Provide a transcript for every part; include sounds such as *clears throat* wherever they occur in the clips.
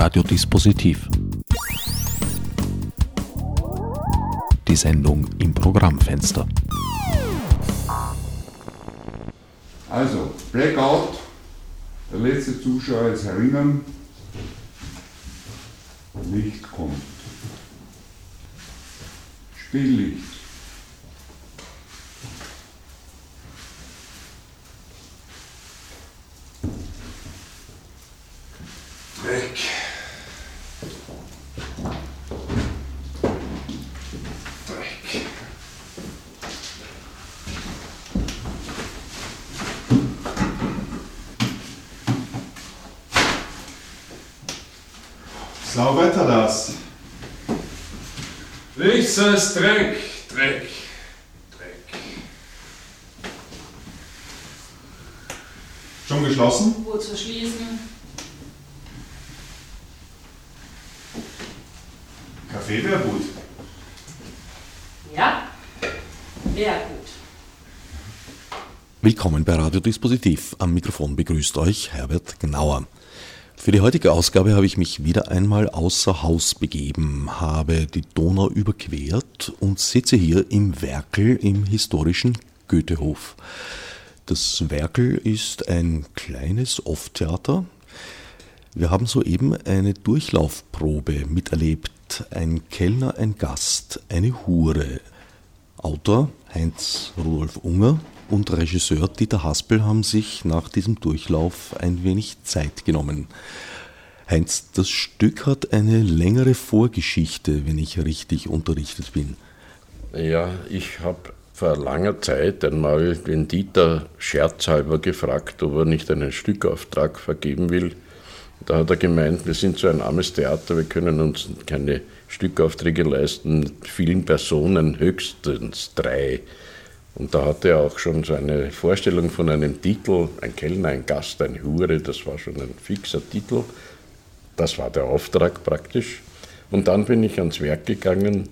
Radiodispositiv. Die Sendung im Programmfenster. Also, Blackout, der letzte Zuschauer ist erinnern, Licht kommt. Spiellicht. Weg. Dreck. Sau weiter das. Nichts als Dreck, Dreck, Dreck. Schon geschlossen? Wo zu schließen? Kaffee wäre gut. Ja? Sehr gut. Willkommen bei Radiodispositiv. Am Mikrofon begrüßt euch Herbert Gnauer. Für die heutige Ausgabe habe ich mich wieder einmal außer Haus begeben, habe die Donau überquert und sitze hier im Werkel im historischen Goethehof. Das Werkel ist ein kleines Off-Theater. Wir haben soeben eine Durchlaufprobe miterlebt. Ein Kellner, ein Gast, eine Hure. Autor Heinz Rudolf Unger und Regisseur Dieter Haspel haben sich nach diesem Durchlauf ein wenig Zeit genommen. Heinz, das Stück hat eine längere Vorgeschichte, wenn ich richtig unterrichtet bin. Ja, ich habe vor langer Zeit einmal den Dieter scherzhalber gefragt, ob er nicht einen Stückauftrag vergeben will. Da hat er gemeint, wir sind so ein armes Theater, wir können uns keine Stückaufträge leisten vielen Personen, höchstens drei. Und da hatte er auch schon so eine Vorstellung von einem Titel, ein Kellner, ein Gast, ein Hure, das war schon ein fixer Titel. Das war der Auftrag praktisch. Und dann bin ich ans Werk gegangen.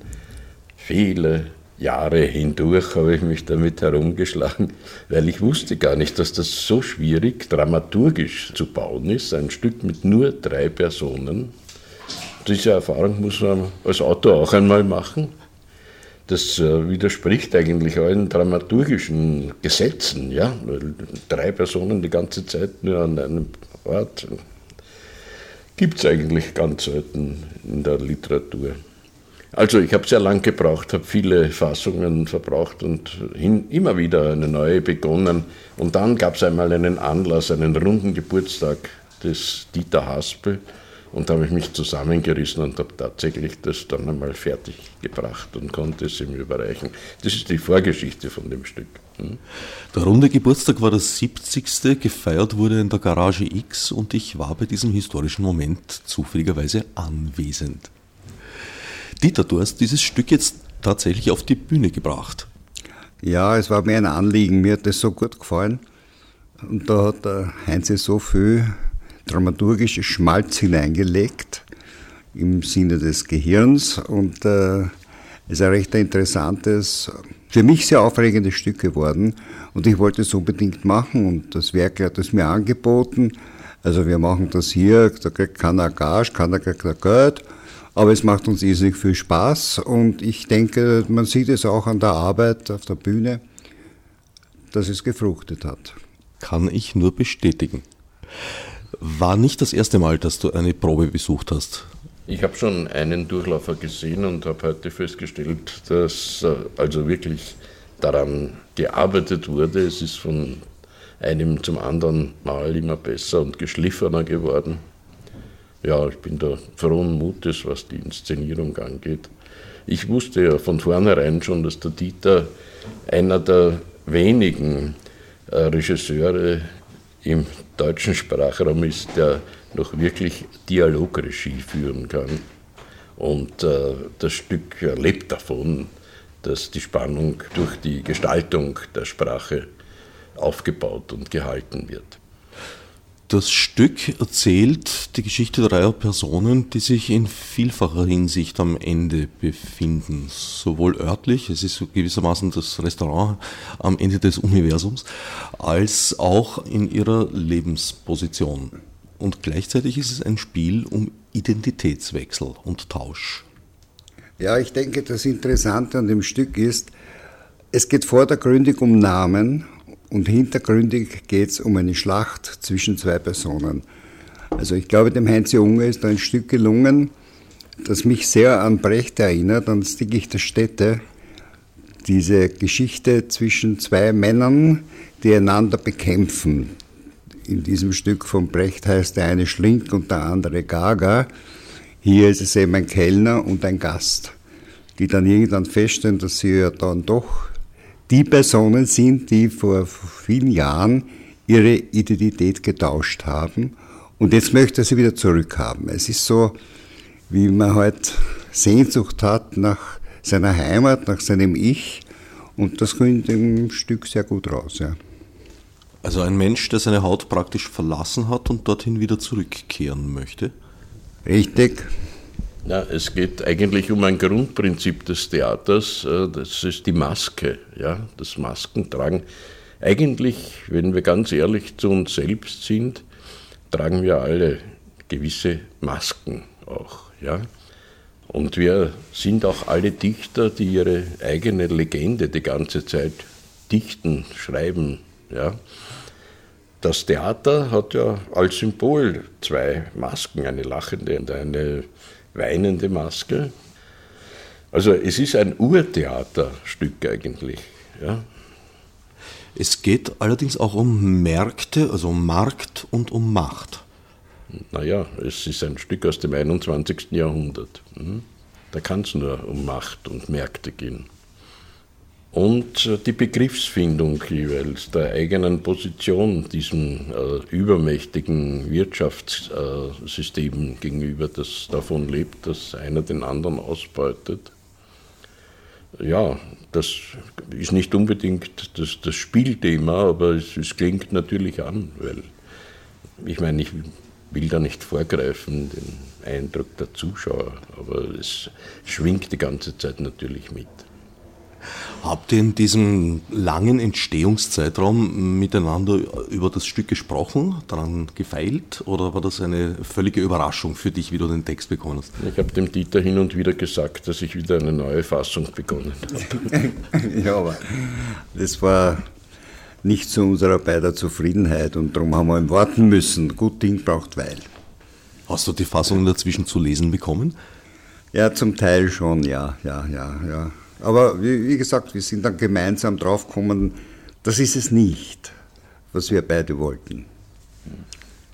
Viele Jahre hindurch habe ich mich damit herumgeschlagen, weil ich wusste gar nicht, dass das so schwierig dramaturgisch zu bauen ist. Ein Stück mit nur drei Personen. Diese Erfahrung muss man als Autor auch einmal machen. Das äh, widerspricht eigentlich allen dramaturgischen Gesetzen. Ja? Weil drei Personen die ganze Zeit nur an einem Ort gibt es eigentlich ganz selten in der Literatur. Also ich habe sehr lange gebraucht, habe viele Fassungen verbraucht und hin, immer wieder eine neue begonnen. Und dann gab es einmal einen Anlass, einen runden Geburtstag des Dieter Haspel. Und da habe ich mich zusammengerissen und habe tatsächlich das dann einmal fertig gebracht und konnte es ihm überreichen. Das ist die Vorgeschichte von dem Stück. Hm? Der runde Geburtstag war das 70. Gefeiert wurde in der Garage X und ich war bei diesem historischen Moment zufälligerweise anwesend. Dieter, du hast dieses Stück jetzt tatsächlich auf die Bühne gebracht. Ja, es war mir ein Anliegen. Mir hat das so gut gefallen. Und da hat der Heinz so viel dramaturgisches Schmalz hineingelegt im Sinne des Gehirns und äh, ist ein recht interessantes, für mich sehr aufregendes Stück geworden und ich wollte es unbedingt machen und das Werk hat es mir angeboten. Also wir machen das hier, da kriegt keiner Gage, keiner kriegt Geld, aber es macht uns irrsinnig viel Spaß und ich denke, man sieht es auch an der Arbeit auf der Bühne, dass es gefruchtet hat. Kann ich nur bestätigen. War nicht das erste Mal, dass du eine Probe besucht hast. Ich habe schon einen Durchlaufer gesehen und habe heute festgestellt, dass äh, also wirklich daran gearbeitet wurde. Es ist von einem zum anderen Mal immer besser und geschliffener geworden. Ja, ich bin da frohen Mutes, was die Inszenierung angeht. Ich wusste ja von vornherein schon, dass der Dieter einer der wenigen äh, Regisseure im deutschen Sprachraum ist, der noch wirklich Dialogregie führen kann. Und äh, das Stück lebt davon, dass die Spannung durch die Gestaltung der Sprache aufgebaut und gehalten wird. Das Stück erzählt die Geschichte dreier Personen, die sich in vielfacher Hinsicht am Ende befinden. Sowohl örtlich, es ist gewissermaßen das Restaurant am Ende des Universums, als auch in ihrer Lebensposition. Und gleichzeitig ist es ein Spiel um Identitätswechsel und Tausch. Ja, ich denke, das Interessante an dem Stück ist, es geht vordergründig um Namen und hintergründig geht es um eine Schlacht zwischen zwei Personen. Also ich glaube, dem Heinz Junge ist ein Stück gelungen, das mich sehr an Brecht erinnert, an das Dickicht der Städte. Diese Geschichte zwischen zwei Männern, die einander bekämpfen. In diesem Stück von Brecht heißt der eine Schlink und der andere Gaga. Hier ist es eben ein Kellner und ein Gast, die dann irgendwann feststellen, dass sie ja dann doch die Personen sind, die vor vielen Jahren ihre Identität getauscht haben und jetzt möchte er sie wieder zurückhaben. Es ist so, wie man halt Sehnsucht hat nach seiner Heimat, nach seinem Ich und das kommt im Stück sehr gut raus. Ja. Also ein Mensch, der seine Haut praktisch verlassen hat und dorthin wieder zurückkehren möchte? Richtig. Ja, es geht eigentlich um ein Grundprinzip des Theaters, äh, das ist die Maske, ja, das Maskentragen. Eigentlich, wenn wir ganz ehrlich zu uns selbst sind, tragen wir alle gewisse Masken auch, ja. Und wir sind auch alle Dichter, die ihre eigene Legende die ganze Zeit dichten, schreiben, ja. Das Theater hat ja als Symbol zwei Masken, eine lachende und eine weinende Maske. Also es ist ein Urtheaterstück eigentlich. Ja. Es geht allerdings auch um Märkte, also um Markt und um Macht. Naja, es ist ein Stück aus dem 21. Jahrhundert. Hm? Da kann es nur um Macht und Märkte gehen. Und äh, die Begriffsfindung jeweils der eigenen Position diesem äh, übermächtigen Wirtschaftssystem äh, gegenüber, das davon lebt, dass einer den anderen ausbeutet. Ja, das ist nicht unbedingt das, das Spielthema, aber es, es klingt natürlich an, weil ich meine, ich will da nicht vorgreifen, den Eindruck der Zuschauer, aber es schwingt die ganze Zeit natürlich mit. Habt ihr in diesem langen Entstehungszeitraum miteinander über das Stück gesprochen, daran gefeilt oder war das eine völlige Überraschung für dich, wie du den Text bekommen hast? Ich habe dem Dieter hin und wieder gesagt, dass ich wieder eine neue Fassung begonnen habe. *laughs* ja, aber das war nicht zu unserer beider Zufriedenheit und darum haben wir ihm warten müssen. Gut Ding braucht Weil. Hast du die Fassung dazwischen zu lesen bekommen? Ja, zum Teil schon, ja, ja, ja, ja. Aber wie, wie gesagt, wir sind dann gemeinsam draufgekommen, das ist es nicht, was wir beide wollten.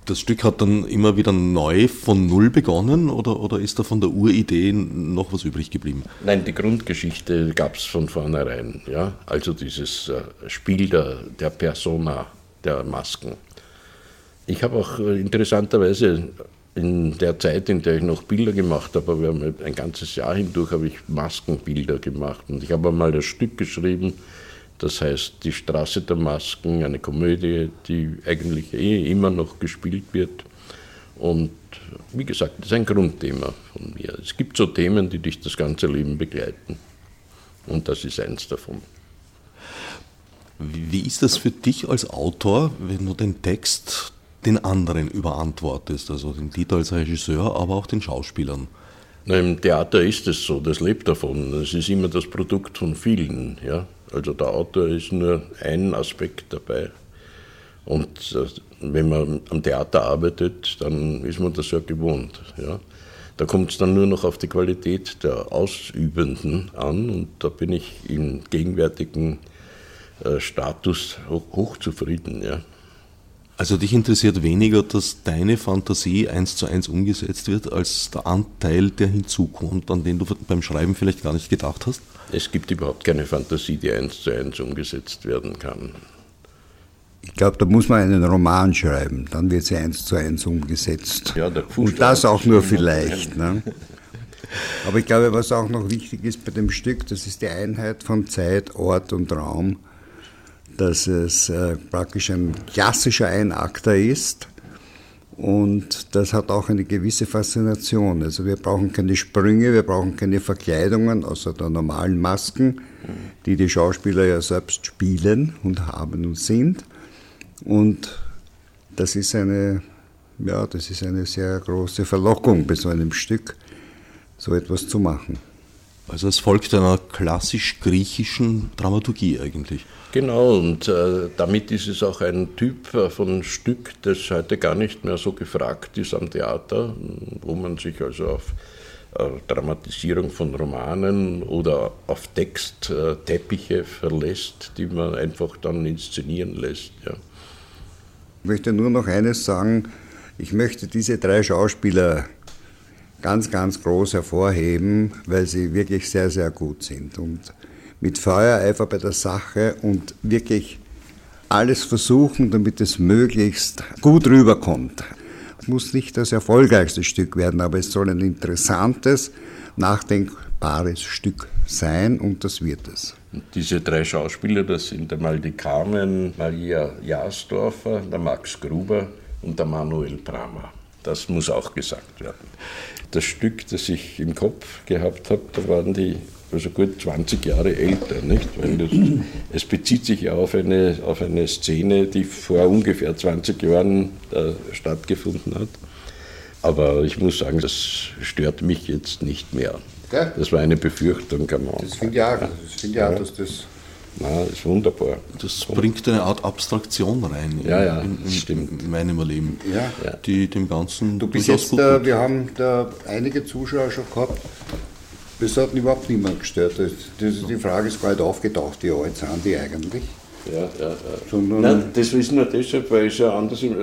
Das Stück hat dann immer wieder neu von Null begonnen oder, oder ist da von der Uridee noch was übrig geblieben? Nein, die Grundgeschichte gab es von vornherein. Ja? Also dieses äh, Spiel der, der Persona, der Masken. Ich habe auch äh, interessanterweise in der Zeit, in der ich noch Bilder gemacht habe, wir haben ein ganzes Jahr hindurch habe ich Maskenbilder gemacht und ich habe einmal ein Stück geschrieben, das heißt Die Straße der Masken, eine Komödie, die eigentlich eh immer noch gespielt wird. Und wie gesagt, das ist ein Grundthema von mir. Es gibt so Themen, die dich das ganze Leben begleiten. Und das ist eins davon. Wie ist das für dich als Autor, wenn du den Text den anderen überantwortest, also den Dieter als Regisseur, aber auch den Schauspielern? Na, Im Theater ist es so, das lebt davon. Es ist immer das Produkt von vielen. Ja? Also der Autor ist nur ein Aspekt dabei. Und äh, wenn man am Theater arbeitet, dann ist man das ja gewohnt. Ja? Da kommt es dann nur noch auf die Qualität der Ausübenden an und da bin ich im gegenwärtigen äh, Status hochzufrieden. Hoch ja? Also dich interessiert weniger, dass deine Fantasie eins zu eins umgesetzt wird, als der Anteil, der hinzukommt, an den du beim Schreiben vielleicht gar nicht gedacht hast? Es gibt überhaupt keine Fantasie, die eins zu eins umgesetzt werden kann. Ich glaube, da muss man einen Roman schreiben, dann wird sie eins zu eins umgesetzt. Ja, Und das auch nur vielleicht. Ne? Aber ich glaube, was auch noch wichtig ist bei dem Stück, das ist die Einheit von Zeit, Ort und Raum dass es äh, praktisch ein klassischer Einakter ist. Und das hat auch eine gewisse Faszination. Also wir brauchen keine Sprünge, wir brauchen keine Verkleidungen, außer der normalen Masken, die die Schauspieler ja selbst spielen und haben und sind. Und das ist eine ja, das ist eine sehr große Verlockung bei so einem Stück, so etwas zu machen. Also es folgt einer klassisch-griechischen Dramaturgie eigentlich. Genau, und äh, damit ist es auch ein Typ äh, von Stück, das heute gar nicht mehr so gefragt ist am Theater, wo man sich also auf äh, Dramatisierung von Romanen oder auf Textteppiche äh, verlässt, die man einfach dann inszenieren lässt. Ja. Ich möchte nur noch eines sagen, ich möchte diese drei Schauspieler ganz, ganz groß hervorheben, weil sie wirklich sehr, sehr gut sind und mit Feuereifer bei der Sache und wirklich alles versuchen, damit es möglichst gut rüberkommt. Es muss nicht das erfolgreichste Stück werden, aber es soll ein interessantes, nachdenkbares Stück sein und das wird es. Diese drei Schauspieler, das sind einmal die Carmen Maria Jasdorfer, der Max Gruber und der Manuel Bramer. Das muss auch gesagt werden. Das Stück, das ich im Kopf gehabt habe, da waren die also gut 20 Jahre älter, nicht? Weil das, *clears throat* es bezieht sich ja auf eine, auf eine Szene, die vor ungefähr 20 Jahren stattgefunden hat. Aber ich muss sagen, das stört mich jetzt nicht mehr. Ja. Das war eine Befürchtung am Anfang. Das finde ich auch, das finde ich auch, dass das na, ist wunderbar. Das bringt eine Art Abstraktion rein in, ja, ja, in, in, in meinem Erleben, ja. die dem Ganzen Du bist jetzt, äh, wir haben da einige Zuschauer schon gehabt, das hat überhaupt niemand gestört. Das, das, die Frage ist gar nicht aufgetaucht, wie alt sind die eigentlich? Ja, ja, ja. Sondern Nein, das wissen wir deshalb, weil ich ja anders im,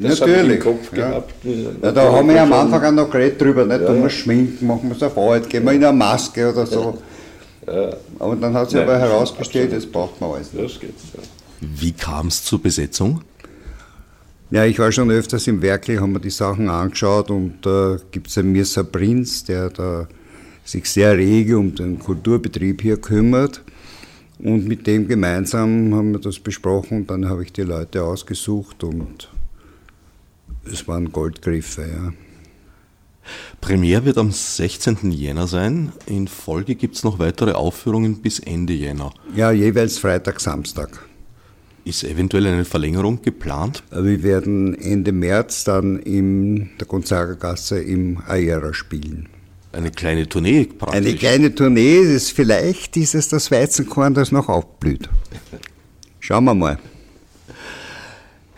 das natürlich, im Kopf ja. gehabt. Ja, da haben wir am Anfang auch noch geredet drüber, nicht? Ja. Da wir schminken, machen wir es auf alt, gehen wir in eine Maske oder so. Aber dann hat sich aber herausgestellt, das braucht man alles. Das geht, ja. Wie kam es zur Besetzung? Ja, ich war schon öfters im Werkli, haben mir die Sachen angeschaut und da äh, gibt es einen Mirsa Prinz, der da sich sehr rege um den Kulturbetrieb hier kümmert. Und mit dem gemeinsam haben wir das besprochen. Dann habe ich die Leute ausgesucht und es waren Goldgriffe. Ja. Premiere wird am 16. Jänner sein. In Folge gibt es noch weitere Aufführungen bis Ende Jänner. Ja, jeweils Freitag, Samstag. Ist eventuell eine Verlängerung geplant? Wir werden Ende März dann in der Gonzaga-Gasse im Aera spielen. Eine kleine Tournee praktisch. Eine kleine Tournee, ist vielleicht ist es das Weizenkorn, das noch aufblüht. Schauen wir mal.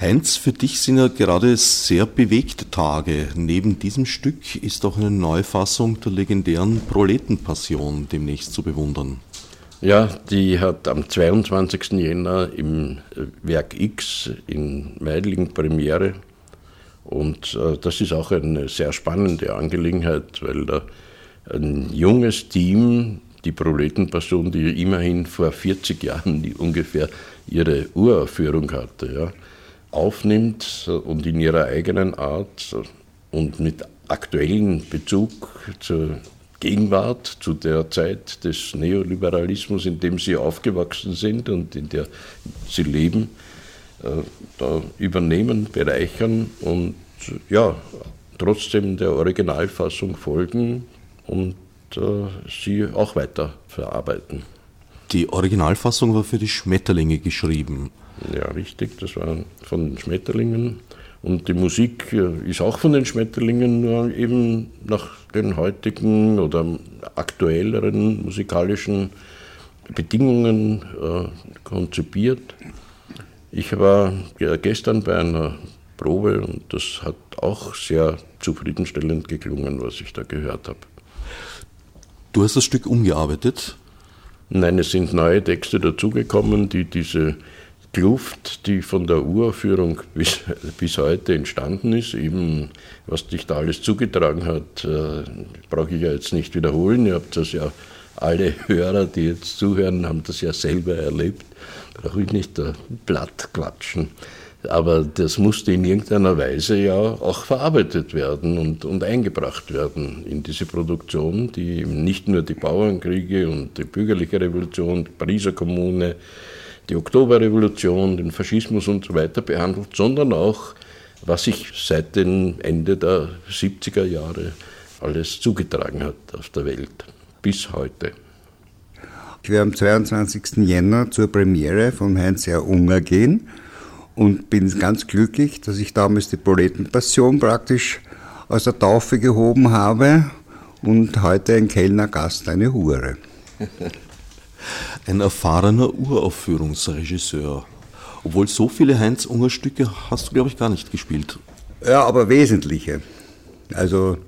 Heinz, für dich sind ja gerade sehr bewegte Tage. Neben diesem Stück ist auch eine Neufassung der legendären Proletenpassion demnächst zu bewundern. Ja, die hat am 22. Jänner im Werk X in Meidling Premiere und äh, das ist auch eine sehr spannende Angelegenheit, weil da ein junges Team, die Proletenpassion, die immerhin vor 40 Jahren *laughs* ungefähr ihre Uraufführung hatte, ja, aufnimmt und in ihrer eigenen Art und mit aktuellen Bezug zur Gegenwart, zu der Zeit des Neoliberalismus, in dem sie aufgewachsen sind und in der sie leben, äh, da übernehmen, bereichern und ja, trotzdem der Originalfassung folgen und äh, sie auch weiter verarbeiten. Die Originalfassung war für die Schmetterlinge geschrieben. Ja, richtig, das war von den Schmetterlingen. Und die Musik äh, ist auch von den Schmetterlingen, nur eben nach den heutigen oder aktuelleren musikalischen Bedingungen äh, konzipiert. Ich war gestern bei einer Probe und das hat auch sehr zufriedenstellend geklungen, was ich da gehört habe. Du hast das Stück umgearbeitet? Nein, es sind neue Texte dazugekommen, die diese Kluft, die von der Uraufführung bis, bis heute entstanden ist, eben was dich da alles zugetragen hat, äh, brauche ich ja jetzt nicht wiederholen. Ihr habt das ja, alle Hörer, die jetzt zuhören, haben das ja selber erlebt brauche ich nicht da platt quatschen. Aber das musste in irgendeiner Weise ja auch verarbeitet werden und, und eingebracht werden in diese Produktion, die nicht nur die Bauernkriege und die bürgerliche Revolution, die Pariser Kommune, die Oktoberrevolution, den Faschismus und so weiter behandelt, sondern auch, was sich seit dem Ende der 70er Jahre alles zugetragen hat auf der Welt bis heute. Ich werde am 22. Jänner zur Premiere von Heinz R. Unger gehen und bin ganz glücklich, dass ich damals die Proletenpassion praktisch aus der Taufe gehoben habe und heute ein Kellnergast eine Hure. *laughs* Ein erfahrener Uraufführungsregisseur. Obwohl so viele Heinz-Unger-Stücke hast du, glaube ich, gar nicht gespielt. Ja, aber wesentliche. Also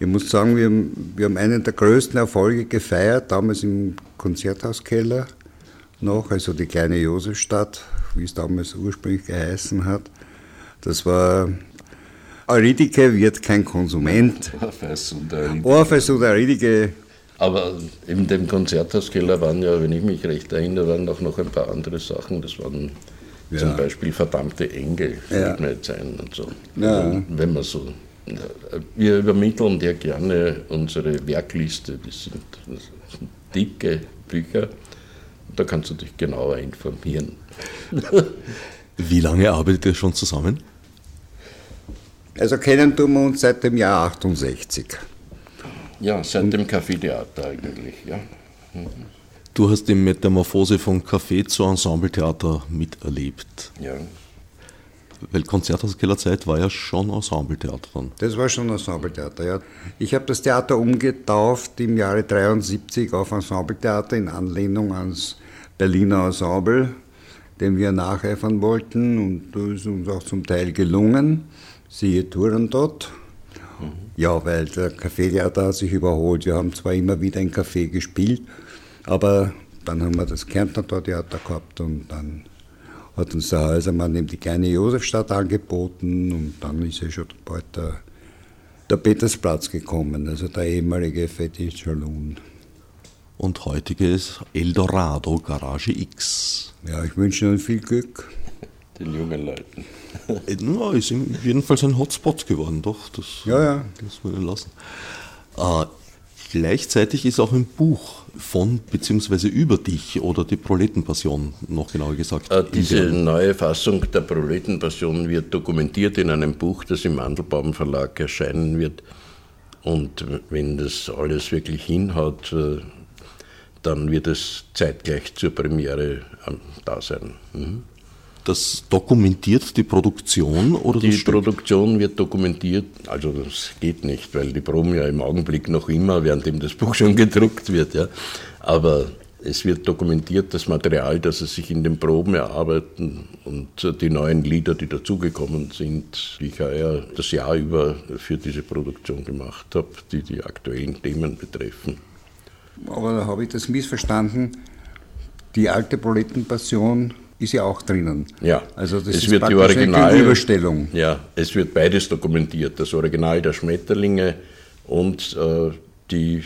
ich muss sagen, wir haben, wir haben einen der größten Erfolge gefeiert, damals im Konzerthauskeller noch, also die kleine Josefstadt, wie es damals ursprünglich geheißen hat. Das war Euridike wird kein Konsument. Orpheus und der Orpheus und Euridike, Aber in dem Konzerthauskeller waren ja, wenn ich mich recht erinnere, waren auch noch ein paar andere Sachen. Das waren Ja. zum Beispiel verdammte Engel, Ja. fällt mir jetzt ein und so. Ja. Also, wenn man so. Wir übermitteln dir gerne unsere Werkliste, das sind, das sind dicke Bücher. Da kannst du dich genauer informieren. *laughs* Wie lange arbeitet ihr schon zusammen? also kennen tun wir uns seit dem Jahr 68. Ja, seit dem Café-Theater eigentlich, ja. Du hast die Metamorphose von Café zu Ensembletheater miterlebt. ja. Weil Konzerthauskellerzeit war ja schon Ensembletheater dann. Das war schon Ensembletheater, ja. Ich habe das Theater umgetauft im Jahre 73 auf Ensembletheater in Anlehnung ans Berliner Ensemble, dem wir nacheifern wollten und das ist uns auch zum Teil gelungen. Siehe Turandot. Ja, weil der Café-Theater hat sich überholt. Wir haben zwar immer wieder ein Café gespielt, aber dann haben wir das Kärntner Theater gehabt und dann hat uns der Häusermann eben die kleine Josefstadt angeboten und dann ist ja schon bald der, der Petersplatz gekommen, also der ehemalige Fetisch Saloon. Und heutiges Eldorado Garage X. Ja, ich wünsche Ihnen viel Glück. Den jungen Leuten. *laughs* Na, ist jedenfalls ein Hotspot geworden, doch. Das Ja, ja. muss man lassen. Äh, gleichzeitig ist auch ein Buch von bzw. über dich oder die Proletenpassion, noch genauer gesagt. Äh, in Diese neue Fassung der Proletenpassion wird dokumentiert in einem Buch, das im Mandelbaum Verlag erscheinen wird. Und wenn das alles wirklich hinhaut, äh, dann wird es zeitgleich zur Premiere da sein. Mhm. Das dokumentiert die Produktion oder Die? Produktion wird dokumentiert, also das geht nicht, weil die Proben ja im Augenblick noch immer, währenddem das Buch schon gedruckt wird, ja. Aber es wird dokumentiert, das Material, das sie sich in den Proben erarbeiten und die neuen Lieder, die dazugekommen sind, die ich ja das Jahr über für diese Produktion gemacht habe, die die aktuellen Themen betreffen. Aber da habe ich das missverstanden. Die alte Proletenpassion ist ja auch drinnen. Ja, Also das es ist wird die Original, Gegenüberstellung. Ja, es wird beides dokumentiert, das Original der Schmetterlinge und äh, die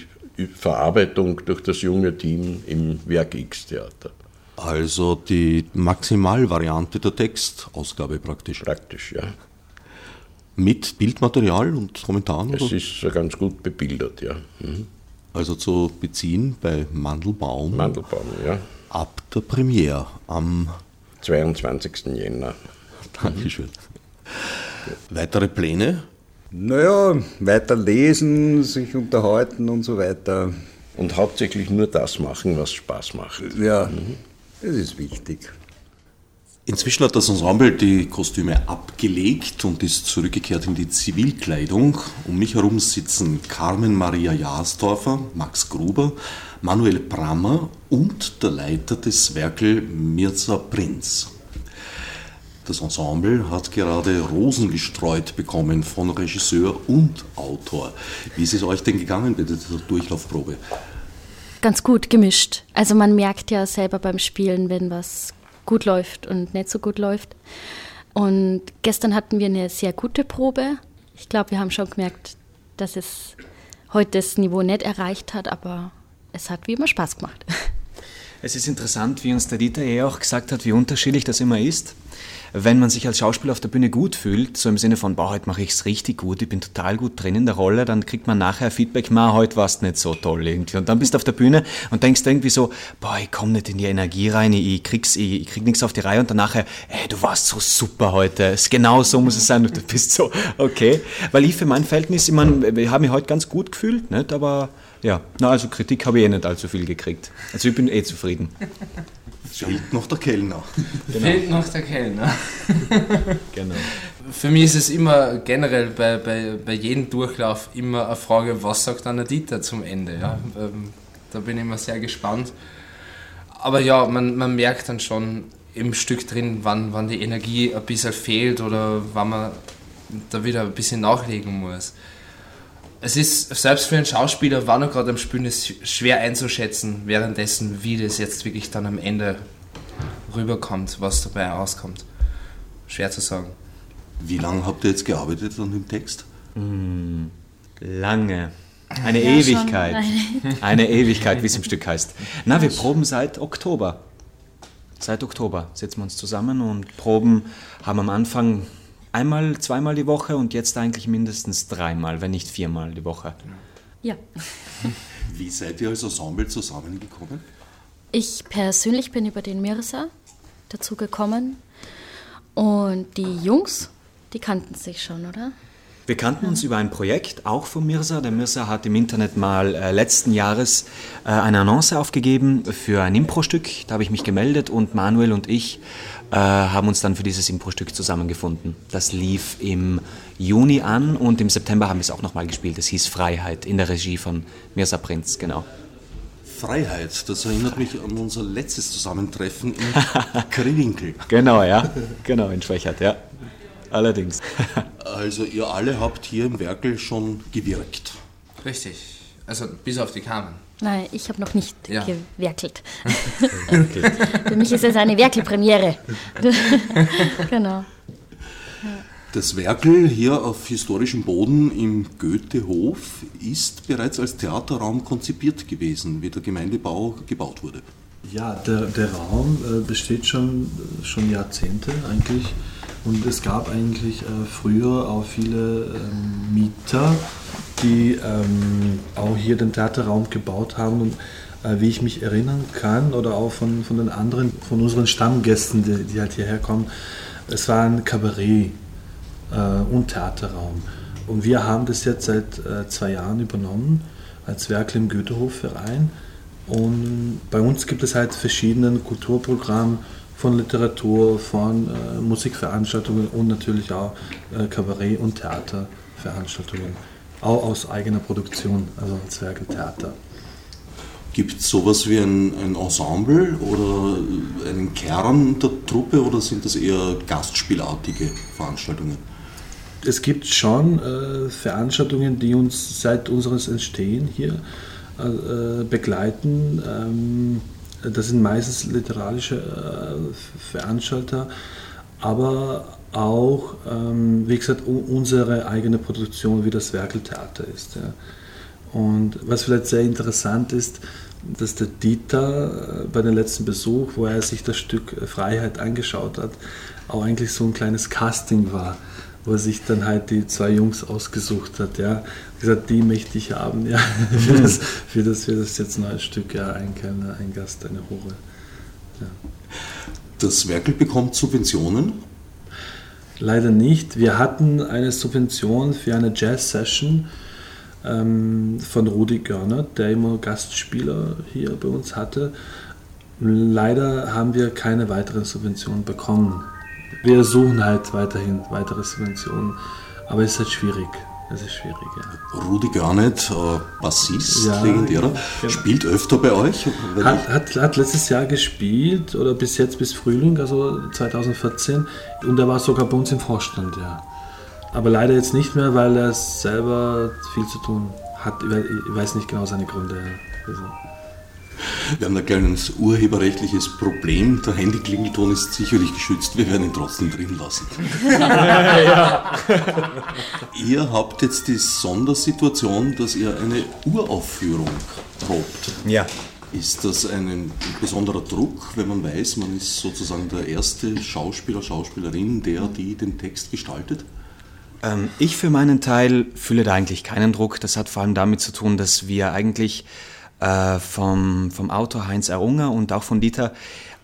Verarbeitung durch das junge Team im Werk X-Theater. Also die Maximalvariante der Textausgabe praktisch. Praktisch, ja. Mit Bildmaterial und Kommentaren? Es Oder? ist ganz gut bebildert, ja. Mhm. Also zu beziehen bei Mandelbaum Mandelbaum, ja. ab der Premiere am 22. Jänner. Dankeschön. Weitere Pläne? Naja, weiter lesen, sich unterhalten und so weiter. Und hauptsächlich nur das machen, was Spaß macht. Ja, das ist wichtig. Inzwischen hat das Ensemble die Kostüme abgelegt und ist zurückgekehrt in die Zivilkleidung. Um mich herum sitzen Carmen Maria Jasdorfer, Max Gruber, Manuel Brammer und der Leiter des Werkel Mirza Prinz. Das Ensemble hat gerade Rosen gestreut bekommen von Regisseur und Autor. Wie ist es euch denn gegangen bei dieser Durchlaufprobe? Ganz gut gemischt. Also man merkt ja selber beim Spielen, wenn was gut läuft und nicht so gut läuft. Und gestern hatten wir eine sehr gute Probe. Ich glaube, wir haben schon gemerkt, dass es heute das Niveau nicht erreicht hat, aber es hat wie immer Spaß gemacht. *laughs* Es ist interessant, wie uns der Dieter eh auch gesagt hat, wie unterschiedlich das immer ist. Wenn man sich als Schauspieler auf der Bühne gut fühlt, so im Sinne von, boah, heute mache ich es richtig gut, ich bin total gut drin in der Rolle, dann kriegt man nachher Feedback, ma, heute warst nicht so toll irgendwie. Und dann bist du auf der Bühne und denkst irgendwie so, boah, ich komme nicht in die Energie rein, ich krieg's, ich, ich krieg nichts auf die Reihe und dann nachher, ey, du warst so super heute. Es, genau so muss es sein und du bist so, okay. Weil ich für mein Verhältnis, ich meine, ich habe mich heute ganz gut gefühlt, nicht? aber ja, na, also Kritik habe ich eh nicht allzu viel gekriegt. Also ich bin eh zufrieden. *laughs* Fehlt noch der Kellner. Fehlt noch der Kellner. *laughs* Genau. Für mich ist es immer generell bei, bei, bei jedem Durchlauf immer eine Frage, was sagt dann der Dieter zum Ende. Ja? Ähm, Da bin ich immer sehr gespannt. Aber ja, man, man merkt dann schon im Stück drin, wann, wann die Energie ein bisschen fehlt oder wann man da wieder ein bisschen nachlegen muss. Es ist selbst für einen Schauspieler, wann er gerade am Spielen ist, schwer einzuschätzen, währenddessen, wie das jetzt wirklich dann am Ende rüberkommt, was dabei rauskommt. Schwer zu sagen. Wie lange habt ihr jetzt gearbeitet an dem Text? Lange. Eine Ja, Ewigkeit. *laughs* Eine Ewigkeit, wie es im Stück heißt. Na, wir proben seit Oktober. Seit Oktober setzen wir uns zusammen und proben, haben am Anfang einmal, zweimal die Woche und jetzt eigentlich mindestens dreimal, wenn nicht viermal die Woche. Ja. *laughs* Wie seid ihr als Ensemble zusammengekommen? Ich persönlich bin über den Mirsa dazu gekommen. Und die Jungs, die kannten sich schon, oder? Wir kannten uns über ein Projekt, auch von Mirsa. Der Mirsa hat im Internet mal äh, letzten Jahres äh, eine Annonce aufgegeben für ein Impro-Stück. Da habe ich mich gemeldet und Manuel und ich äh, haben uns dann für dieses Impro-Stück zusammengefunden. Das lief im Juni an und im September haben wir es auch nochmal gespielt. Es hieß Freiheit in der Regie von Mirsa Prinz, genau. Freiheit, das erinnert mich an unser letztes Zusammentreffen *laughs* in Kriwinkel. Genau, ja. Genau, in Schwächert, ja. Allerdings. *laughs* Also ihr alle habt hier im Werkel schon gewirkt. Richtig. Also bis auf die Carmen. Nein, ich habe noch nicht Ja. gewerkelt. *laughs* Für mich ist es eine Werkelpremiere. *laughs* genau. Das Werkel hier auf historischem Boden im Goethehof ist bereits als Theaterraum konzipiert gewesen, wie der Gemeindebau gebaut wurde. Ja, der, der Raum äh, besteht schon, schon Jahrzehnte eigentlich. Und es gab eigentlich äh, früher auch viele ähm, Mieter, die ähm, auch hier den Theaterraum gebaut haben. Und äh, wie ich mich erinnern kann, oder auch von, von den anderen, von unseren Stammgästen, die, die halt hierher kommen, es war ein Kabarett äh, und Theaterraum. Und wir haben das jetzt seit äh, zwei Jahren übernommen als Werkel im Goethehof-Verein. Und bei uns gibt es halt verschiedene Kulturprogramme von Literatur, von äh, Musikveranstaltungen und natürlich auch äh, Kabarett- und Theaterveranstaltungen. Auch aus eigener Produktion, also als Werkeltheater. Gibt es sowas wie ein, ein Ensemble oder einen Kern der Truppe oder sind das eher gastspielartige Veranstaltungen? Es gibt schon äh, Veranstaltungen, die uns seit unseres Entstehen hier äh, begleiten. Ähm, das sind meistens literarische äh, Veranstalter, aber auch, ähm, wie gesagt, unsere eigene Produktion, wie das Werkeltheater ist. Und was vielleicht sehr interessant ist, dass der Dieter äh, bei dem letzten Besuch, wo er sich das Stück Freiheit angeschaut hat, auch eigentlich so ein kleines Casting war, wo er sich dann halt die zwei Jungs ausgesucht hat, ja, gesagt, die möchte ich haben, ja, *laughs* für das, für das, für das jetzt neue Stück, ja, ein Kellner, ein Gast, eine Hure. Das Werkel bekommt Subventionen. Leider nicht. Wir hatten eine Subvention für eine Jazz-Session ähm, von Rudi Görner, der immer Gastspieler hier bei uns hatte. Leider haben wir keine weiteren Subventionen bekommen. Wir suchen halt weiterhin weitere Subventionen, aber es ist halt schwierig. Es ist schwierig, ja. Rudi Garnet, äh, Bassist, Ja, legendärer, genau. spielt öfter bei euch. Hat, hat, hat letztes Jahr gespielt oder bis jetzt bis Frühling, also 2014, und er war sogar bei uns im Vorstand, ja. Aber leider jetzt nicht mehr, weil er selber viel zu tun hat. Ich we- ich weiß nicht genau seine Gründe. Also, Wir haben ein kleines urheberrechtliches Problem. Der Handyklingelton ist sicherlich geschützt. Wir werden ihn trotzdem drin lassen. *laughs* *laughs* ihr habt jetzt die Sondersituation, dass ihr eine Uraufführung probt. Ja. Ist das ein besonderer Druck, wenn man weiß, man ist sozusagen der erste Schauspieler, Schauspielerin, der die den Text gestaltet? Ähm, ich für meinen Teil fühle da eigentlich keinen Druck. Das hat vor allem damit zu tun, dass wir eigentlich äh, vom, vom Autor Heinz Erunger und auch von Dieter,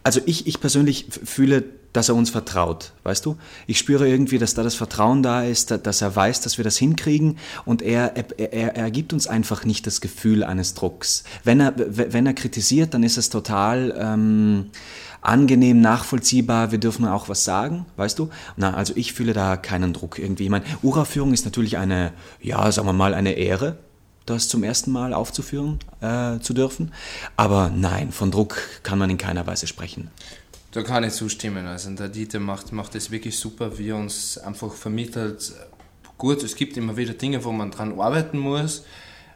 also ich, ich persönlich fühle, dass er uns vertraut, weißt du? Ich spüre irgendwie, dass da das Vertrauen da ist, da- dass er weiß, dass wir das hinkriegen und er, er, er, er gibt uns einfach nicht das Gefühl eines Drucks. Wenn er, wenn er kritisiert, dann ist es total... Ähm, angenehm, nachvollziehbar, wir dürfen auch was sagen, weißt du? Na, also ich fühle da keinen Druck irgendwie. Ich meine, Uraufführung ist natürlich eine, ja, sagen wir mal, eine Ehre, das zum ersten Mal aufzuführen äh, zu dürfen. Aber nein, von Druck kann man in keiner Weise sprechen. Da kann ich zustimmen. Also der Dieter macht, macht das wirklich super, wie er uns einfach vermittelt. Gut, es gibt immer wieder Dinge, wo man dran arbeiten muss,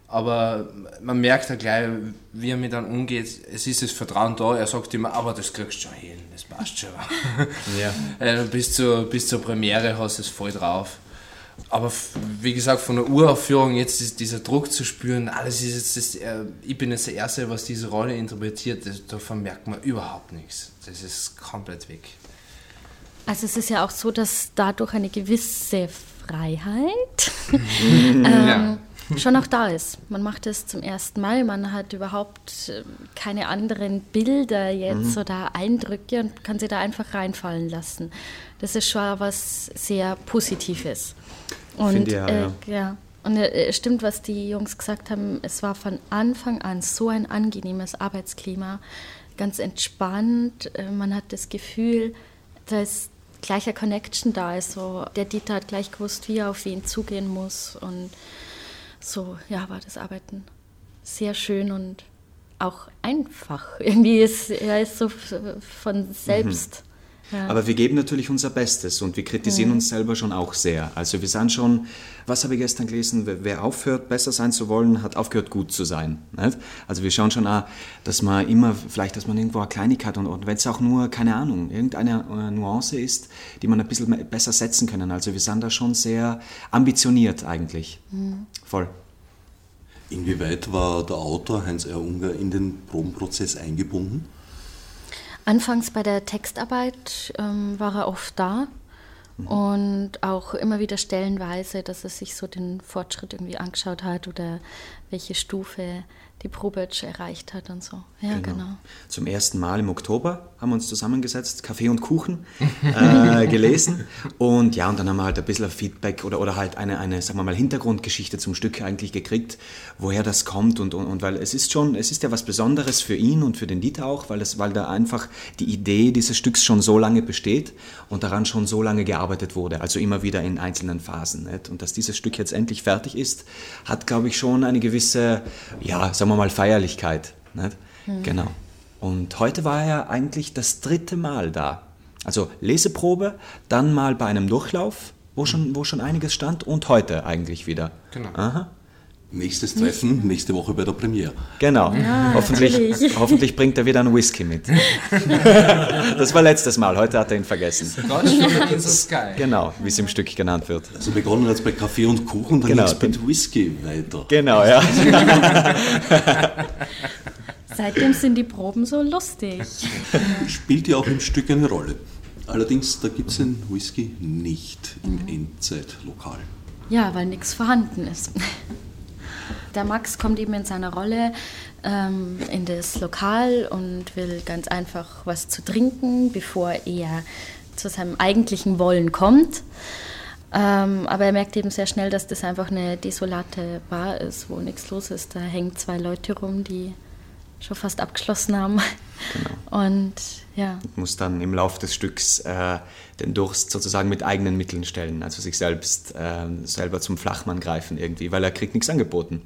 aber man merkt ja gleich, wie er mit dann umgeht. Es ist das Vertrauen da. Er sagt immer, aber das kriegst du schon hin, das passt schon. Ja. *laughs* Äh, bis, zur, bis zur Premiere hast du es voll drauf. Aber wie gesagt, von der Uraufführung jetzt dieser Druck zu spüren, alles ist jetzt das, äh, ich bin jetzt der Erste, was diese Rolle interpretiert, das, davon merkt man überhaupt nichts. Das ist komplett weg. Also es ist ja auch so, dass dadurch eine gewisse Freiheit *laughs* ähm, schon auch da ist. Man macht es zum ersten Mal, man hat überhaupt äh, keine anderen Bilder jetzt oder Eindrücke und kann sie da einfach reinfallen lassen. Das ist schon was sehr Positives. Und ja, äh, ja. ja. Und äh, stimmt, was die Jungs gesagt haben, es war von Anfang an so ein angenehmes Arbeitsklima, ganz entspannt. Äh, Man hat das Gefühl, da ist gleicher Connection da. Also der Dieter hat gleich gewusst, wie er auf wen zugehen muss. Und so, ja, war das Arbeiten sehr schön und auch einfach. Irgendwie ist er ist so von selbst. Ja. Aber wir geben natürlich unser Bestes und wir kritisieren uns selber schon auch sehr. Also wir sind schon, was habe ich gestern gelesen, wer, aufhört, besser sein zu wollen, hat aufgehört, gut zu sein. Nicht? Also wir schauen schon an, dass man immer, vielleicht, dass man irgendwo eine Kleinigkeit und, und wenn es auch nur, keine Ahnung, irgendeine äh, Nuance ist, die man ein bisschen besser setzen können. Also wir sind da schon sehr ambitioniert eigentlich. Voll. Inwieweit war der Autor Heinz R. Unger in den Probenprozess eingebunden? Anfangs bei der Textarbeit ähm, war er oft da und auch immer wieder stellenweise, dass er sich so den Fortschritt irgendwie angeschaut hat oder welche Stufe die schon erreicht hat und so. Ja, genau. Zum ersten Mal im Oktober haben wir uns zusammengesetzt, Kaffee und Kuchen äh, *laughs* gelesen. Und ja, und dann haben wir halt ein bisschen Feedback oder, oder halt eine, eine, sagen wir mal, Hintergrundgeschichte zum Stück eigentlich gekriegt, woher das kommt. Und, und, und weil es ist schon, es ist ja was Besonderes für ihn und für den Dieter auch, weil, das, weil da einfach die Idee dieses Stücks schon so lange besteht und daran schon so lange gearbeitet wurde, also immer wieder in einzelnen Phasen. Nicht? Und dass dieses Stück jetzt endlich fertig ist, hat, glaube ich, schon eine gewisse, ja, sagen wir mal, Feierlichkeit. Nicht? Genau. Und heute war er eigentlich das dritte Mal da. Also Leseprobe, dann mal bei einem Durchlauf, wo schon, wo schon einiges stand, und heute eigentlich wieder. Genau. Aha. Nächstes Treffen, nächste Woche bei der Premiere. Genau. hoffentlich, natürlich. hoffentlich bringt er wieder einen Whisky mit. *laughs* das war letztes Mal, heute hat er ihn vergessen. Ganz schön in the sky. Genau, wie es im Stück genannt wird. Also begonnen hat es bei Kaffee und Kuchen, dann Genau. ging es mit Whisky weiter. Genau, ja. *laughs* Seitdem sind die Proben so lustig. Spielt ja auch im Stück eine Rolle. Allerdings, da gibt es den Whisky nicht im Endzeitlokal. Ja, weil nichts vorhanden ist. Der Max kommt eben in seiner Rolle ähm, in das Lokal und will ganz einfach was zu trinken, bevor er zu seinem eigentlichen Wollen kommt. Ähm, aber er merkt eben sehr schnell, dass das einfach eine desolate Bar ist, wo nichts los ist. Da hängen zwei Leute rum, die schon fast abgeschlossen haben. Und ja, muss dann im Lauf des Stücks äh, den Durst sozusagen mit eigenen Mitteln stellen, also sich selbst äh, selber zum Flachmann greifen irgendwie, weil er kriegt nichts angeboten.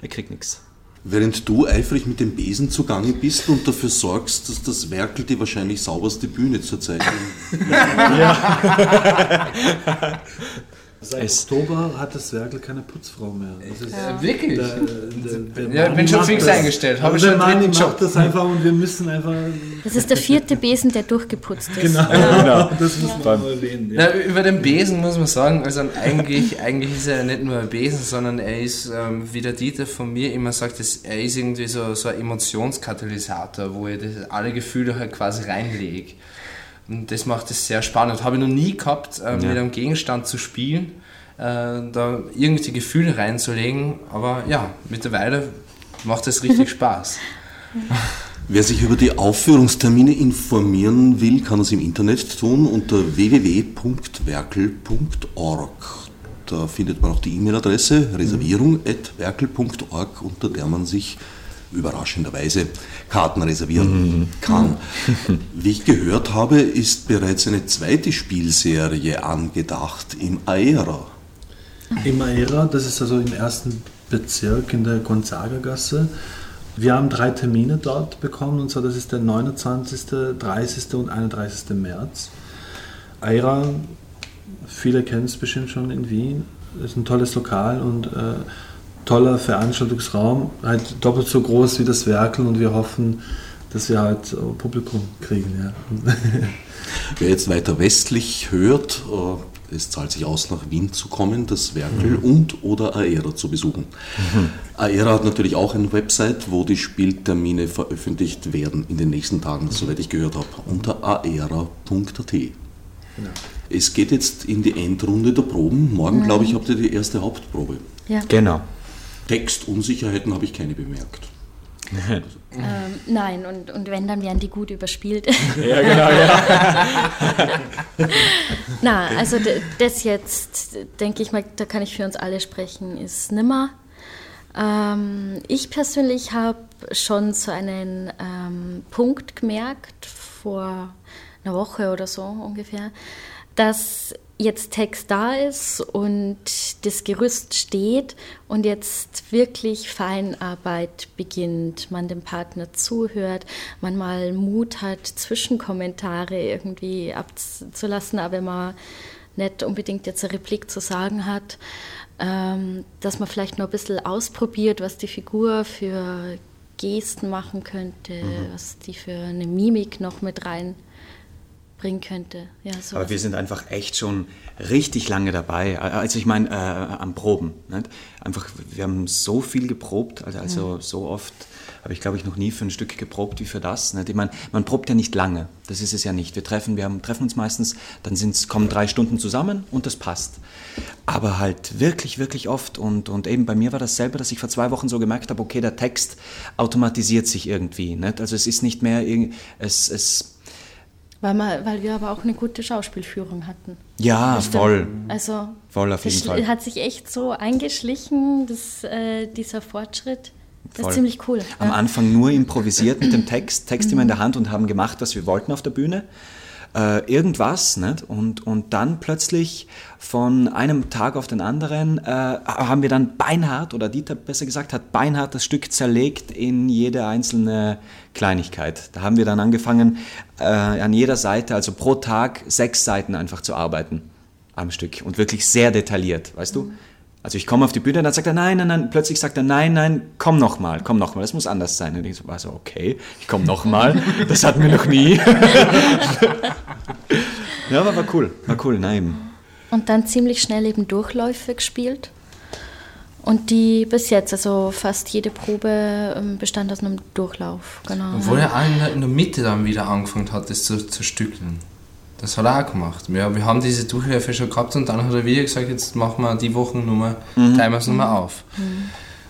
Er kriegt nichts. Während du eifrig mit dem Besen zugange bist und dafür sorgst, dass das Werkel die wahrscheinlich sauberste Bühne zurzeit *laughs* *laughs* Seit Es- Oktober hat das Werkel keine Putzfrau mehr. Das ist, Äh, wirklich? Der, der, der Ja, ich bin schon fix das. eingestellt. Habe Also ich der dritten macht Job. das einfach und wir müssen einfach. das ist der vierte Besen, der durchgeputzt ist. Genau, Genau. *laughs* das muss man nur erwähnen. Ja. Na, über den Besen muss man sagen, also eigentlich, eigentlich ist er nicht nur ein Besen, sondern er ist, ähm, wie der Dieter von mir immer sagt, dass er ist irgendwie so, so ein Emotionskatalysator, wo ich das, alle Gefühle halt quasi reinlege. Und das macht es sehr spannend. Habe ich noch nie gehabt, ähm, Ja. mit einem Gegenstand zu spielen, äh, da irgendwie Gefühle reinzulegen, aber ja, mittlerweile macht es richtig *laughs* Spaß. Wer sich über die Aufführungstermine informieren will, kann es im Internet tun unter www.werkel.org. Da findet man auch die E-Mail-Adresse reservierung.werkel.org, unter der man sich überraschenderweise Karten reservieren kann. Wie ich gehört habe, ist bereits eine zweite Spielserie angedacht im Aera. Im Aera, das ist also im ersten Bezirk in der Gonzaga-Gasse. Wir haben drei Termine dort bekommen, und zwar das ist der 29., 30. und 31. März. Aira, viele kennen es bestimmt schon in Wien, ist ein tolles Lokal und äh, toller Veranstaltungsraum, halt doppelt so groß wie das Werkel und wir hoffen, dass wir halt äh, Publikum kriegen. Ja. *laughs* Wer jetzt weiter westlich hört, äh, es zahlt sich aus, nach Wien zu kommen, das Werkel und oder Aera zu besuchen. Aera hat natürlich auch eine Website, wo die Spieltermine veröffentlicht werden in den nächsten Tagen, soweit ich gehört habe, unter aera.at. Es geht jetzt in die Endrunde der Proben. Morgen, glaube ich, habt ihr die erste Hauptprobe. Ja. Genau. Textunsicherheiten habe ich keine bemerkt. Ähm, nein, und, und wenn, dann werden die gut überspielt. Ja, genau, ja. *laughs* Na, also das jetzt, denke ich mal, da kann ich für uns alle sprechen, ist nimmer. Ähm, ich persönlich habe schon so einen ähm, Punkt gemerkt, vor einer Woche oder so ungefähr, dass jetzt Text da ist und das Gerüst steht und jetzt wirklich Feinarbeit beginnt, man dem Partner zuhört, man mal Mut hat, Zwischenkommentare irgendwie abzulassen, aber man nicht unbedingt jetzt eine Replik zu sagen hat, ähm, dass man vielleicht noch ein bisschen ausprobiert, was die Figur für Gesten machen könnte, was die für eine Mimik noch mit reinbringen könnte. Ja, Aber wir sind einfach echt schon richtig lange dabei. Also ich meine, äh, am Proben. Nicht? Einfach, wir haben so viel geprobt, also, also so oft habe ich, glaube ich, noch nie für ein Stück geprobt wie für das. Nicht? Ich meine, man probt ja nicht lange, das ist es ja nicht. Wir treffen, wir haben, treffen uns meistens, dann sind's, kommen drei Stunden zusammen und das passt. Aber halt wirklich, wirklich oft und, und eben bei mir war das selber, dass ich vor zwei Wochen so gemerkt habe, okay, der Text automatisiert sich irgendwie. Nicht? Also es ist nicht mehr, es, es Weil, wir, weil wir aber auch eine gute Schauspielführung hatten. ja, Bestimmt. voll. Also Voll auf das jeden Fall. hat sich echt so eingeschlichen, das, äh, dieser Fortschritt. Das Voll. ist ziemlich cool. Am ja. Anfang nur improvisiert mit dem Text, Text immer in der Hand und haben gemacht, was wir wollten auf der Bühne. Äh, irgendwas, nicht? Und, und dann plötzlich von einem Tag auf den anderen äh, haben wir dann beinhart, oder Dieter besser gesagt, hat beinhart das Stück zerlegt in jede einzelne Kleinigkeit. Da haben wir dann angefangen, äh, an jeder Seite, also pro Tag, sechs Seiten einfach zu arbeiten am Stück und wirklich sehr detailliert, weißt du? Also ich komme auf die Bühne, dann sagt er nein, nein, nein, plötzlich sagt er nein, nein, komm noch mal, komm noch mal, das muss anders sein. Und ich so, war so okay, ich komme noch mal, das hatten wir noch nie. *laughs* ja, aber war cool, war cool, nein. Und dann ziemlich schnell eben Durchläufe gespielt. Und die bis jetzt, also fast jede Probe ähm, bestand aus einem Durchlauf. Genau. Obwohl er auch in der, in der Mitte dann wieder angefangen hat, das zu zerstückeln. Das hat er auch gemacht. Wir, wir haben diese Durchläufe schon gehabt und dann hat er wieder gesagt, jetzt machen wir die Wochennummer, teilen wir es nochmal auf.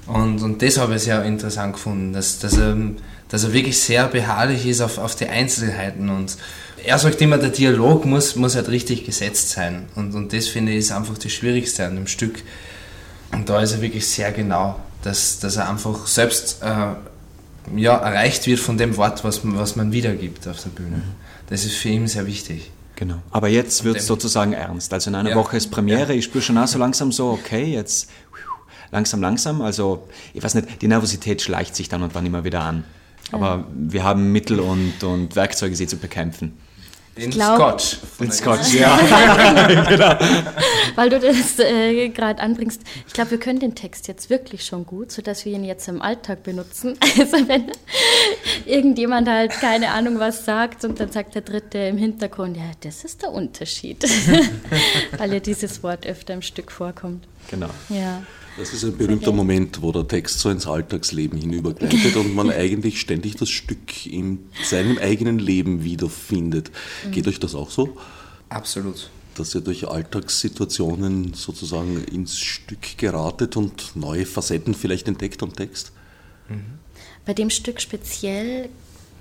Und, und das habe ich sehr interessant gefunden, dass, dass, er, dass er wirklich sehr beharrlich ist auf, auf die Einzelheiten. Und er sagt immer, der Dialog muss, muss halt richtig gesetzt sein. Und, und das finde ich ist einfach das Schwierigste an dem Stück. Und da ist er wirklich sehr genau, dass, dass er einfach selbst äh, ja, erreicht wird von dem Wort, was, was man wiedergibt auf der Bühne. Das ist für ihn sehr wichtig. Genau. Aber jetzt wird es sozusagen ernst. Also in einer Ja. Woche ist Premiere, Ja. ich spüre schon auch so langsam so, okay, jetzt langsam, langsam. Also ich weiß nicht, die Nervosität schleicht sich dann und wann immer wieder an. Aber wir haben Mittel und, und Werkzeuge, sie zu bekämpfen. Den glaub- Scotch. Den Scotch, ja. *laughs* Weil du das äh, gerade anbringst. Ich glaube, wir können den Text jetzt wirklich schon gut, sodass wir ihn jetzt im Alltag benutzen. *laughs* Also wenn irgendjemand halt keine Ahnung was sagt und dann sagt der Dritte im Hintergrund, ja, das ist der Unterschied. *laughs* Weil ja dieses Wort öfter im Stück vorkommt. Genau. Ja. Das ist ein berühmter Moment, wo der Text so ins Alltagsleben hinübergleitet und man *laughs* eigentlich ständig das Stück in seinem eigenen Leben wiederfindet. Geht euch das auch so? Absolut. Dass ihr durch Alltagssituationen sozusagen ins Stück geratet und neue Facetten vielleicht entdeckt am Text? Bei dem Stück speziell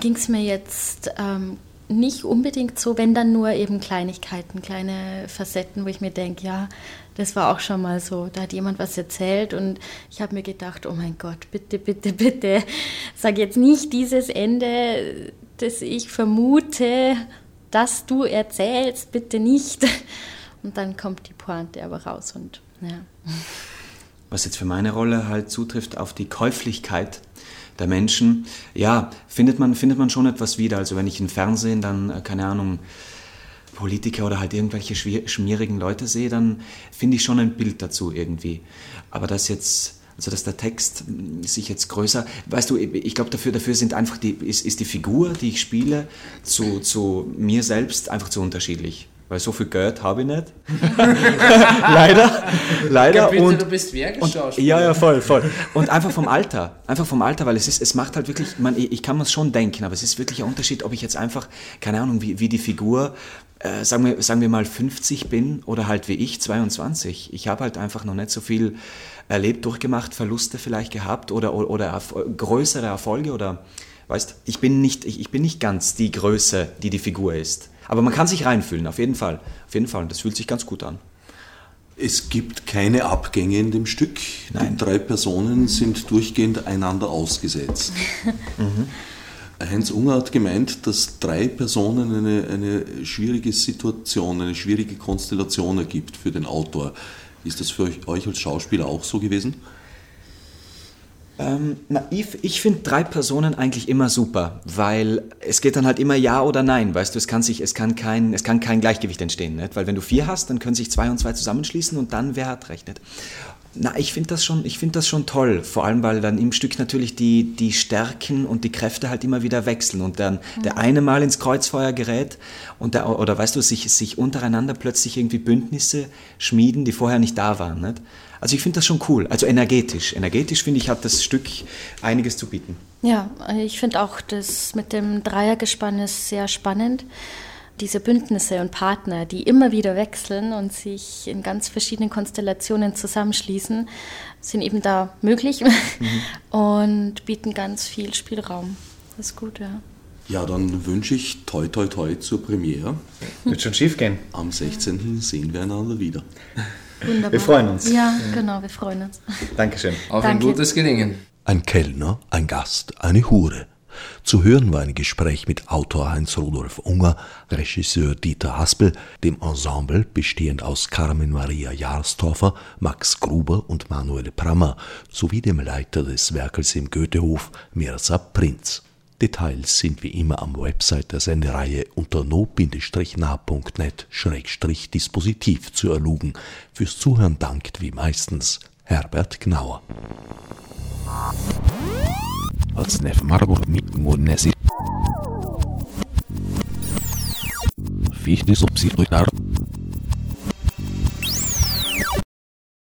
ging es mir jetzt ähm, nicht unbedingt so, wenn dann nur eben Kleinigkeiten, kleine Facetten, wo ich mir denke, ja, das war auch schon mal so. Da hat jemand was erzählt und ich habe mir gedacht, oh mein Gott, bitte, bitte, *laughs* bitte, sag jetzt nicht dieses Ende, das ich vermute, dass du erzählst, bitte nicht. Und dann kommt die Pointe aber raus und ja. Was jetzt für meine Rolle halt zutrifft auf die Käuflichkeit der Menschen, ja, findet man, findet man schon etwas wieder. Also wenn ich im Fernsehen dann, äh, keine Ahnung, Politiker oder halt irgendwelche schmierigen Leute sehe, dann finde ich schon ein Bild dazu irgendwie. Aber das jetzt, also dass der Text hm, sich jetzt größer, weißt du, ich glaube dafür, dafür sind einfach die, ist, ist die Figur, die ich spiele, zu, zu mir selbst einfach zu unterschiedlich weil so viel Geld habe ich nicht. *laughs* leider, leider. Bitte, und, du bist und, Ja, ja, voll, voll. Und einfach vom Alter, einfach vom Alter, weil es ist, es macht halt wirklich, man, ich kann mir es schon denken, aber es ist wirklich ein Unterschied, ob ich jetzt einfach, keine Ahnung, wie, wie die Figur, äh, sagen, wir, sagen wir mal 50 bin oder halt wie ich 22. Ich habe halt einfach noch nicht so viel erlebt, durchgemacht, Verluste vielleicht gehabt oder, oder, oder größere Erfolge oder, weißt, ich bin nicht, ich, ich bin nicht ganz die Größe, die die Figur ist. Aber man kann sich reinfühlen, auf jeden Fall. Auf jeden Fall. Und das fühlt sich ganz gut an. Es gibt keine Abgänge in dem Stück. Nein. Die drei Personen sind durchgehend einander ausgesetzt. *laughs* mhm. Heinz Unger hat gemeint, dass drei Personen eine, eine schwierige Situation, eine schwierige Konstellation ergibt für den Autor. Ist das für euch, euch als Schauspieler auch so gewesen? Ähm, na, ich, ich finde drei Personen eigentlich immer super, weil es geht dann halt immer Ja oder Nein, weißt du, es kann, sich, es kann, kein, es kann kein Gleichgewicht entstehen, nicht? weil wenn du vier hast, dann können sich zwei und zwei zusammenschließen und dann wer hat recht. Nicht? Na, ich finde das, schon, find das schon toll, vor allem weil dann im Stück natürlich die, die Stärken und die Kräfte halt immer wieder wechseln und dann mhm. der eine mal ins Kreuzfeuer gerät und der, oder weißt du, sich, sich untereinander plötzlich irgendwie Bündnisse schmieden, die vorher nicht da waren. Nicht? Also ich finde das schon cool, also energetisch. Energetisch finde ich, hat das Stück einiges zu bieten. Ja, ich finde auch das mit dem Dreiergespann ist sehr spannend diese Bündnisse und Partner, die immer wieder wechseln und sich in ganz verschiedenen Konstellationen zusammenschließen, sind eben da möglich *laughs* mhm. und bieten ganz viel Spielraum. Das ist gut, ja. Ja, dann wünsche ich toi toi toi zur Premiere. Wird schon schief gehen. Am 16. sehen wir einander wieder. Wunderbar. Wir freuen uns. Ja, genau, wir freuen uns. Dankeschön. Auf Danke. ein gutes Gelingen. Ein Kellner, ein Gast, eine Hure. Zu hören war ein Gespräch mit Autor Heinz-Rudolf Unger, Regisseur Dieter Haspel, dem Ensemble bestehend aus Carmen Maria Jarstorfer, Max Gruber und Manuel Prammer sowie dem Leiter des Werkels im Goethehof, Mirza Prinz. Details sind wie immer am Website der Sendereihe unter no-nah.net-dispositiv zu erlugen. Fürs Zuhören dankt wie meistens Herbert Gnauer. Fichte subsidiar